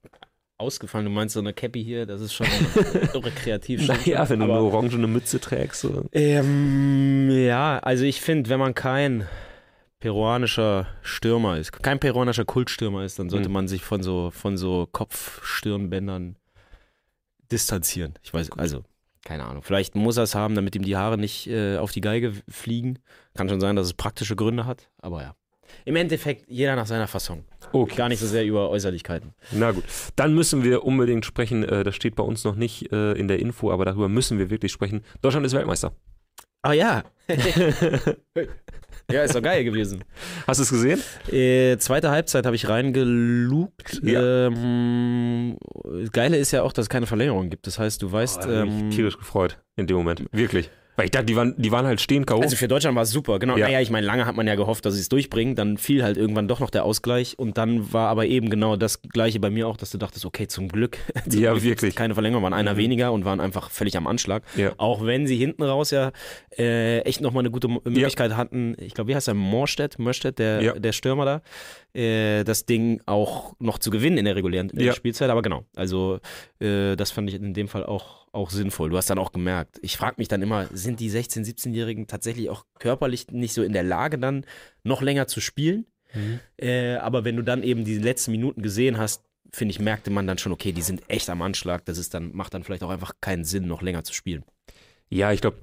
Ausgefallen, du meinst so eine Cappy hier, das ist schon irre kreativ. Naja, wenn du eine orangene Mütze trägst. So. Ähm, ja, also ich finde, wenn man kein peruanischer Stürmer ist, kein peruanischer Kultstürmer ist, dann sollte Mhm. man sich von so, von so Kopfstirnbändern distanzieren. Ich weiß, also, keine Ahnung. Vielleicht muss er es haben, damit ihm die Haare nicht äh, auf die Geige fliegen. Kann schon sein, dass es praktische Gründe hat, aber ja. Im Endeffekt jeder nach seiner Fassung. Okay. Gar nicht so sehr über Äußerlichkeiten. Na gut, dann müssen wir unbedingt sprechen. Äh, das steht bei uns noch nicht äh, in der Info, aber darüber müssen wir wirklich sprechen. Deutschland ist Weltmeister. Ah ja. ja, ist doch geil gewesen. Hast du es gesehen? Äh, zweite Halbzeit habe ich reingelugt. Ja. Ähm, Geile ist ja auch, dass es keine Verlängerung gibt. Das heißt, du weißt, Oh, ich ähm, mich tierisch gefreut in dem Moment. Wirklich. Weil ich dachte, die waren, die waren halt stehen K.O. Also für Deutschland war es super, genau. Ja. Naja, ich meine, lange hat man ja gehofft, dass sie es durchbringen. Dann fiel halt irgendwann doch noch der Ausgleich. Und dann war aber eben genau das Gleiche bei mir auch, dass du dachtest, okay, zum Glück. zum Ja, Glück wirklich. Keine Verlängerung, waren einer Mhm. weniger und waren einfach völlig am Anschlag. Ja. Auch wenn sie hinten raus ja äh, echt nochmal eine gute Möglichkeit hatten. Ich glaube, wie heißt er? Morstedt, Morstedt, der, Ja. der Stürmer da. Äh, das Ding auch noch zu gewinnen in der regulären äh, Ja. Spielzeit. Aber genau, also äh, das fand ich in dem Fall auch, auch sinnvoll. Du hast dann auch gemerkt, ich frage mich dann immer, sind die 16-, 17-Jährigen tatsächlich auch körperlich nicht so in der Lage, dann noch länger zu spielen? Mhm. Äh, aber wenn du dann eben die letzten Minuten gesehen hast, finde ich, merkte man dann schon, okay, die sind echt am Anschlag. Das ist dann, macht dann vielleicht auch einfach keinen Sinn, noch länger zu spielen. Ja, ich glaube,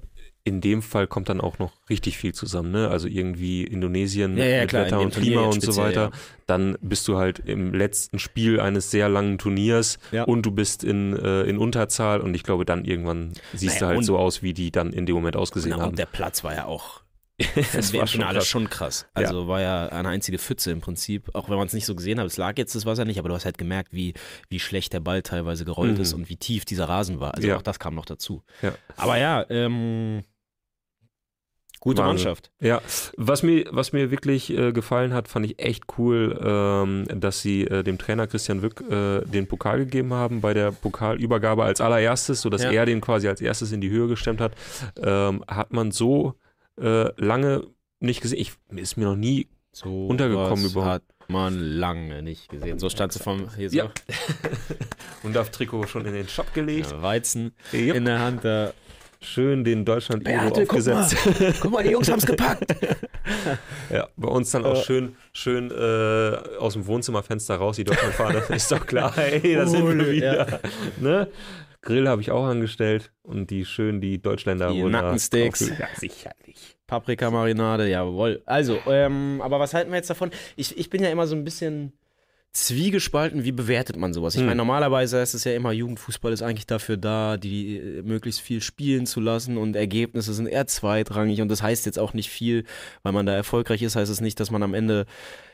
in dem Fall kommt dann auch noch richtig viel zusammen, ne? Also irgendwie Indonesien Ja, ja, mit klar, Wetter und Klima und so weiter. ja. Dann bist du halt im letzten Spiel eines sehr langen Turniers Ja. und du bist in, äh, in Unterzahl und ich glaube, dann irgendwann siehst Naja, du halt so aus, wie die dann in dem Moment ausgesehen Genau, haben. und der Platz war ja auch im war schon krass. schon krass. Also war ja eine einzige Pfütze im Prinzip, auch wenn man es nicht so gesehen hat. Es lag jetzt das Wasser nicht, aber du hast halt gemerkt, wie, wie schlecht der Ball teilweise gerollt Mhm. ist und wie tief dieser Rasen war. Also Ja. auch das kam noch dazu. Ja. Aber ja, ähm, gute Wahnsinn. Mannschaft. Ja, was mir, was mir wirklich äh, gefallen hat, fand ich echt cool, ähm, dass sie äh, dem Trainer Christian Wück äh, den Pokal gegeben haben bei der Pokalübergabe als allererstes, sodass Ja. er den quasi als erstes in die Höhe gestemmt hat. Ähm, hat man so äh, lange nicht gesehen. Ich, ist mir noch nie. So Untergekommen überhaupt. hat man lange nicht gesehen. So stand sie vom hier so, Ja. Und das Trikot schon in den Shop gelegt. ja, Weizen Yep. in der Hand. Da. Schön den deutschland Beate, guck aufgesetzt. Guck mal, die Jungs haben es gepackt. Ja, bei uns dann auch Ja. schön, schön äh, aus dem Wohnzimmerfenster raus, die Deutschlandfahne. ist doch klar, ey, da sind wir wieder. Ne? Grill habe ich auch angestellt und die schön die Deutschländer Die aufge- Ja, sicherlich. Paprikamarinade, jawohl. Also, ähm, aber was halten wir jetzt davon? Ich, ich bin ja immer so ein bisschen zwiegespalten, wie bewertet man sowas? Ich Hm. meine, normalerweise ist es ja immer, Jugendfußball ist eigentlich dafür da, die äh, möglichst viel spielen zu lassen und Ergebnisse sind eher zweitrangig und das heißt jetzt auch nicht viel, weil man da erfolgreich ist, heißt es nicht, dass man am Ende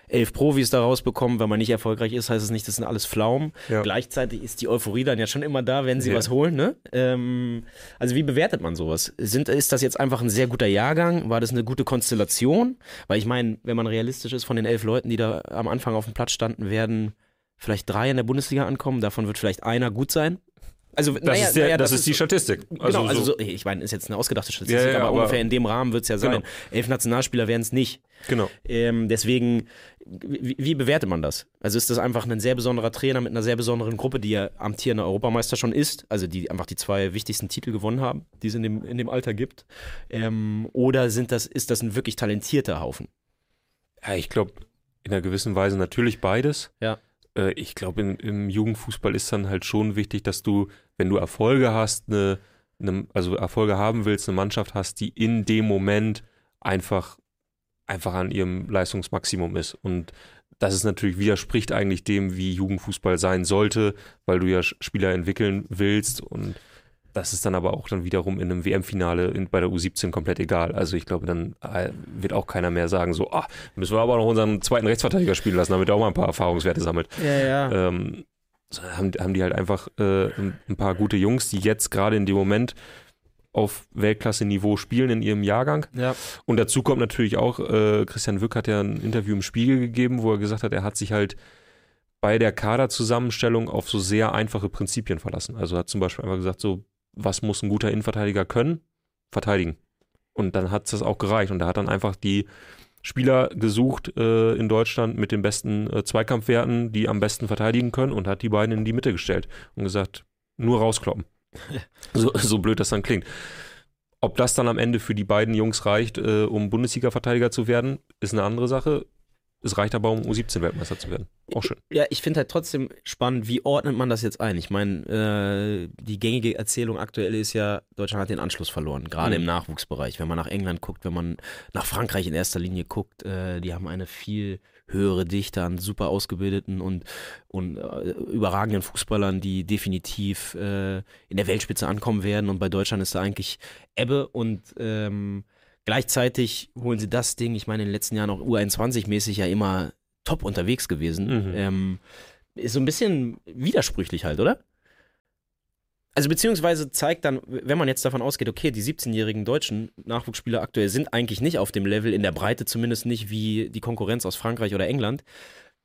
elf Profis da rausbekommt. Wenn man nicht erfolgreich ist, heißt es nicht, das sind alles Pflaumen. Ja. Gleichzeitig ist die Euphorie dann ja schon immer da, wenn sie Ja. was holen. Ne? Ähm, also wie bewertet man sowas? Sind, ist das jetzt einfach ein sehr guter Jahrgang? War das eine gute Konstellation? Weil ich meine, wenn man realistisch ist, von den elf Leuten, die da am Anfang auf dem Platz standen, werden vielleicht drei in der Bundesliga ankommen. Davon wird vielleicht einer gut sein. Also, Das, naja, ist, der, naja, das, ist die so- Statistik. Genau, also so, so, ich meine, ist jetzt eine ausgedachte Statistik, Ja, ja, aber, aber- ungefähr in dem Rahmen wird es ja sein. Genau. Elf Nationalspieler werden es nicht. genau. Ähm, deswegen, wie, wie bewertet man das? Also ist das einfach ein sehr besonderer Trainer mit einer sehr besonderen Gruppe, die ja amtierende Europameister schon ist, also die einfach die zwei wichtigsten Titel gewonnen haben, die es in dem, in dem Alter gibt? Ähm, oder sind das, ist das ein wirklich talentierter Haufen? Ja, ich glaube, in einer gewissen Weise natürlich beides. Ja. Äh, ich glaube, im Jugendfußball ist dann halt schon wichtig, dass du, wenn du Erfolge hast, eine, eine, also Erfolge haben willst, eine Mannschaft hast, die in dem Moment einfach, einfach an ihrem Leistungsmaximum ist. Und das ist natürlich, widerspricht eigentlich dem, wie Jugendfußball sein sollte, weil du ja Spieler entwickeln willst und das ist dann aber auch dann wiederum in einem WM-Finale in- bei der U17 komplett egal. Also ich glaube, dann äh, wird auch keiner mehr sagen, so, ah, müssen wir aber noch unseren zweiten Rechtsverteidiger spielen lassen, damit er auch mal ein paar Erfahrungswerte sammelt. Ja, ja. Ähm, haben, haben die halt einfach äh, ein, paar gute Jungs, die jetzt gerade in dem Moment auf Weltklasse-Niveau spielen in ihrem Jahrgang. ja. Und dazu kommt natürlich auch, äh, Christian Wück hat ja ein Interview im Spiegel gegeben, wo er gesagt hat, er hat sich halt bei der Kaderzusammenstellung auf so sehr einfache Prinzipien verlassen. Also er hat zum Beispiel einfach gesagt, so, was muss ein guter Innenverteidiger können? Verteidigen. Und dann hat das auch gereicht. Und er hat dann einfach die Spieler gesucht äh, in Deutschland mit den besten äh, Zweikampfwerten, die am besten verteidigen können und hat die beiden in die Mitte gestellt und gesagt, nur rauskloppen. so, so blöd das dann klingt. Ob das dann am Ende für die beiden Jungs reicht, äh, um Bundesliga-Verteidiger zu werden, ist eine andere Sache. Es reicht aber, um U17-Weltmeister zu werden. Auch schön. Ja, ich finde halt trotzdem spannend, wie ordnet man das jetzt ein? Ich meine, äh, die gängige Erzählung aktuell ist ja, Deutschland hat den Anschluss verloren, gerade Mhm. im Nachwuchsbereich. Wenn man nach England guckt, wenn man nach Frankreich in erster Linie guckt, äh, die haben eine viel höhere Dichte an super ausgebildeten und, und äh, überragenden Fußballern, die definitiv äh, in der Weltspitze ankommen werden. Und bei Deutschland ist da eigentlich Ebbe und ähm, gleichzeitig holen sie das Ding, ich meine, in den letzten Jahren auch U21-mäßig ja immer top unterwegs gewesen. Mhm. Ähm, ist so ein bisschen widersprüchlich halt, oder? Also beziehungsweise zeigt dann, wenn man jetzt davon ausgeht, okay, die 17-jährigen deutschen Nachwuchsspieler aktuell sind eigentlich nicht auf dem Level, in der Breite zumindest nicht wie die Konkurrenz aus Frankreich oder England,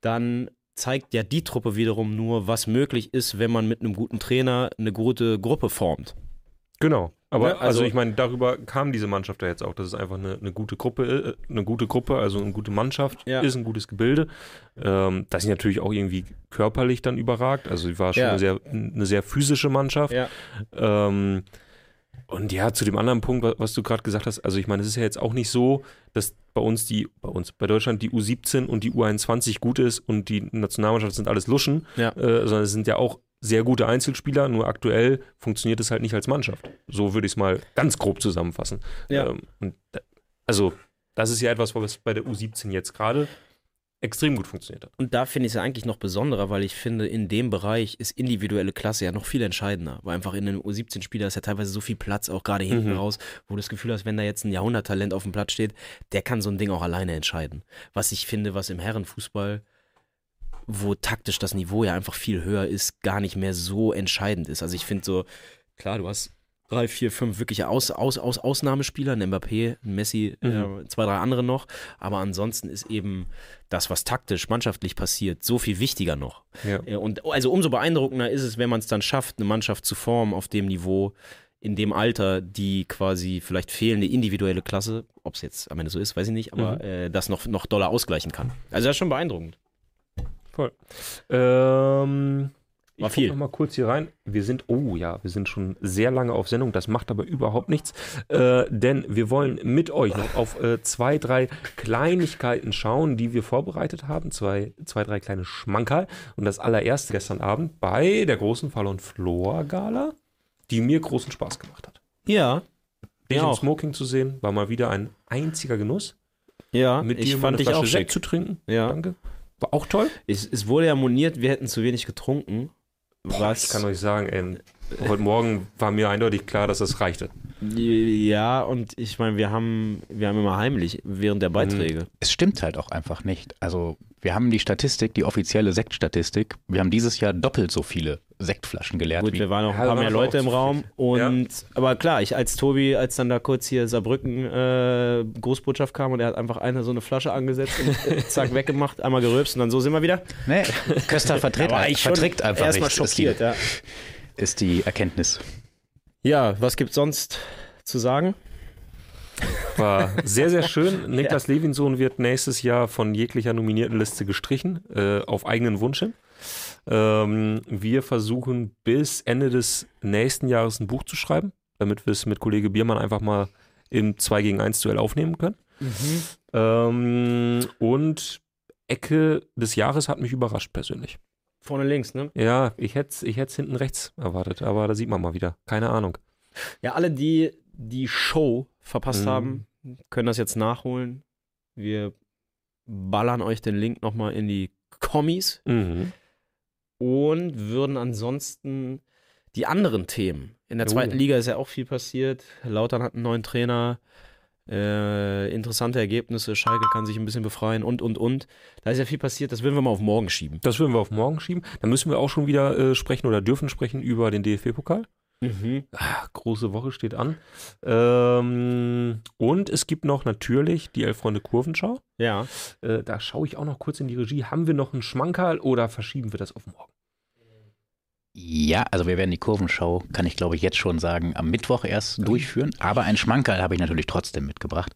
dann zeigt ja die Truppe wiederum nur, was möglich ist, wenn man mit einem guten Trainer eine gute Gruppe formt. Genau. Aber Ne, also, also- ich meine, darüber kam diese Mannschaft ja jetzt auch, dass es einfach eine, eine gute Gruppe, äh, eine gute Gruppe, also eine gute Mannschaft Ja. ist, ein gutes Gebilde. Ähm, dass sie natürlich auch irgendwie körperlich dann überragt. Also sie war schon Ja. eine, sehr, eine sehr physische Mannschaft. Ja. Ähm, und ja, zu dem anderen Punkt, wa- was du gerade gesagt hast, also ich meine, es ist ja jetzt auch nicht so, dass bei uns die, bei uns, bei Deutschland die U17 und die U21 gut ist und die Nationalmannschaft sind alles Luschen, Ja. äh, sondern es sind ja auch sehr gute Einzelspieler, nur aktuell funktioniert es halt nicht als Mannschaft. So würde ich es mal ganz grob zusammenfassen. Ja. Ähm, da, also, das ist ja etwas, was bei der U17 jetzt gerade extrem gut funktioniert hat. Und da finde ich es ja eigentlich noch besonderer, weil ich finde, in dem Bereich ist individuelle Klasse ja noch viel entscheidender. Weil einfach in einem U17-Spieler ist ja teilweise so viel Platz, auch gerade hinten Mhm. raus, wo du das Gefühl hast, wenn da jetzt ein Jahrhunderttalent auf dem Platz steht, der kann so ein Ding auch alleine entscheiden. Was ich finde, was im Herrenfußball, wo taktisch das Niveau ja einfach viel höher ist, gar nicht mehr so entscheidend ist. Also ich finde so, klar, du hast drei, vier, fünf wirkliche Aus, Aus, Aus, Ausnahmespieler, ein Mbappé, ein Messi, Mhm. äh, zwei, drei andere noch. Aber ansonsten ist eben das, was taktisch, mannschaftlich passiert, so viel wichtiger noch. Ja. Äh, Und also umso beeindruckender ist es, wenn man es dann schafft, eine Mannschaft zu formen auf dem Niveau, in dem Alter, die quasi vielleicht fehlende individuelle Klasse, ob es jetzt am Ende so ist, weiß ich nicht, aber Mhm. äh, das noch, noch doller ausgleichen kann. Also das ist schon beeindruckend. Voll. Ähm, ich War viel. noch mal kurz hier rein. Wir sind, oh ja, wir sind schon sehr lange auf Sendung. Das macht aber überhaupt nichts, äh, denn wir wollen mit euch noch auf äh, zwei, drei Kleinigkeiten schauen, die wir vorbereitet haben. Zwei, zwei drei kleine Schmankerl. Und das allererste gestern Abend bei der großen Fall- und Flor-Gala, die mir großen Spaß gemacht hat. Ja, Dich im. Smoking zu sehen, war mal wieder ein einziger Genuss. ja, Mit ich dir mal fand dich auch Sekt zu trinken. Ja. Danke. War auch toll. Es, es wurde ja moniert, wir hätten zu wenig getrunken. Boah, Was? Ich kann euch sagen, ey, heute Morgen war mir eindeutig klar, dass das reichte. Ja, und ich meine, wir haben, wir haben immer heimlich während der Beiträge. Es stimmt halt auch einfach nicht. Also wir haben die Statistik, die offizielle Sektstatistik. Wir haben dieses Jahr doppelt so viele Sektflaschen geleert. Gut, wie, wir waren noch ein Ja, paar mehr Leute im Raum und aber klar, ich als Tobi, als dann da kurz hier Saarbrücken äh, Großbotschaft kam und er hat einfach eine so eine Flasche angesetzt und äh, zack weggemacht, einmal gerülpst und dann so sind wir wieder. nee, Köster vertritt, Aber ich schon verträgt einfach erstmal schockiert, ja. Ist die Erkenntnis. Ja, was gibt's sonst zu sagen? War sehr, sehr schön. Niklas Levinsohn wird nächstes Jahr von jeglicher nominierten Liste gestrichen, äh, auf eigenen Wunsch hin. Ähm, wir versuchen bis Ende des nächsten Jahres ein Buch zu schreiben, damit wir es mit Kollege Biermann einfach mal im 2 gegen 1 Duell aufnehmen können. Ähm, und Ecke des Jahres hat mich überrascht persönlich. Vorne links, ne? Ja, ich hätte es ich hätt's hinten rechts erwartet, aber da sieht man mal wieder. Keine Ahnung. Ja, alle, die die Show verpasst Mhm. haben, können das jetzt nachholen. Wir ballern euch den Link nochmal in die Kommis Mhm. und würden ansonsten die anderen Themen. In der Oh. zweiten Liga ist ja auch viel passiert. Lautern hat einen neuen Trainer. Äh, interessante Ergebnisse. Schalke kann sich ein bisschen befreien und, und, und. Da ist ja viel passiert. Das würden wir mal auf morgen schieben. Das würden wir auf morgen schieben. Dann müssen wir auch schon wieder äh, sprechen oder dürfen sprechen über den DFB-Pokal. Ah, große Woche steht an. Ähm, und es gibt noch natürlich die Elf-Freunde Kurvenschau. Ja. Äh, da schaue ich auch noch kurz in die Regie. Haben wir noch einen Schmankerl oder verschieben wir das auf morgen? Ja, also wir werden die Kurvenschau, kann ich glaube ich jetzt schon sagen, am Mittwoch erst durchführen. Aber ein Schmankerl habe ich natürlich trotzdem mitgebracht.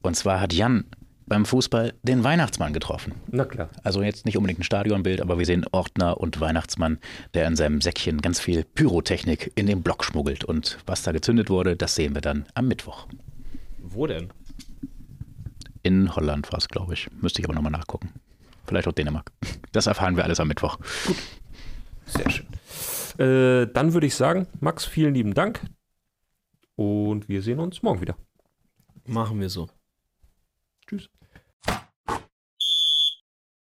Und zwar hat Jan beim Fußball den Weihnachtsmann getroffen. Na klar. Also jetzt nicht unbedingt ein Stadionbild, aber wir sehen Ordner und Weihnachtsmann, der in seinem Säckchen ganz viel Pyrotechnik in den Block schmuggelt. Und was da gezündet wurde, das sehen wir dann am Mittwoch. Wo denn? In Holland war es, glaube ich. Müsste ich aber nochmal nachgucken. Vielleicht auch Dänemark. Das erfahren wir alles am Mittwoch. Sehr schön. Äh, dann würde ich sagen, Max, vielen lieben Dank. Und wir sehen uns morgen wieder. Machen wir so. Tschüss.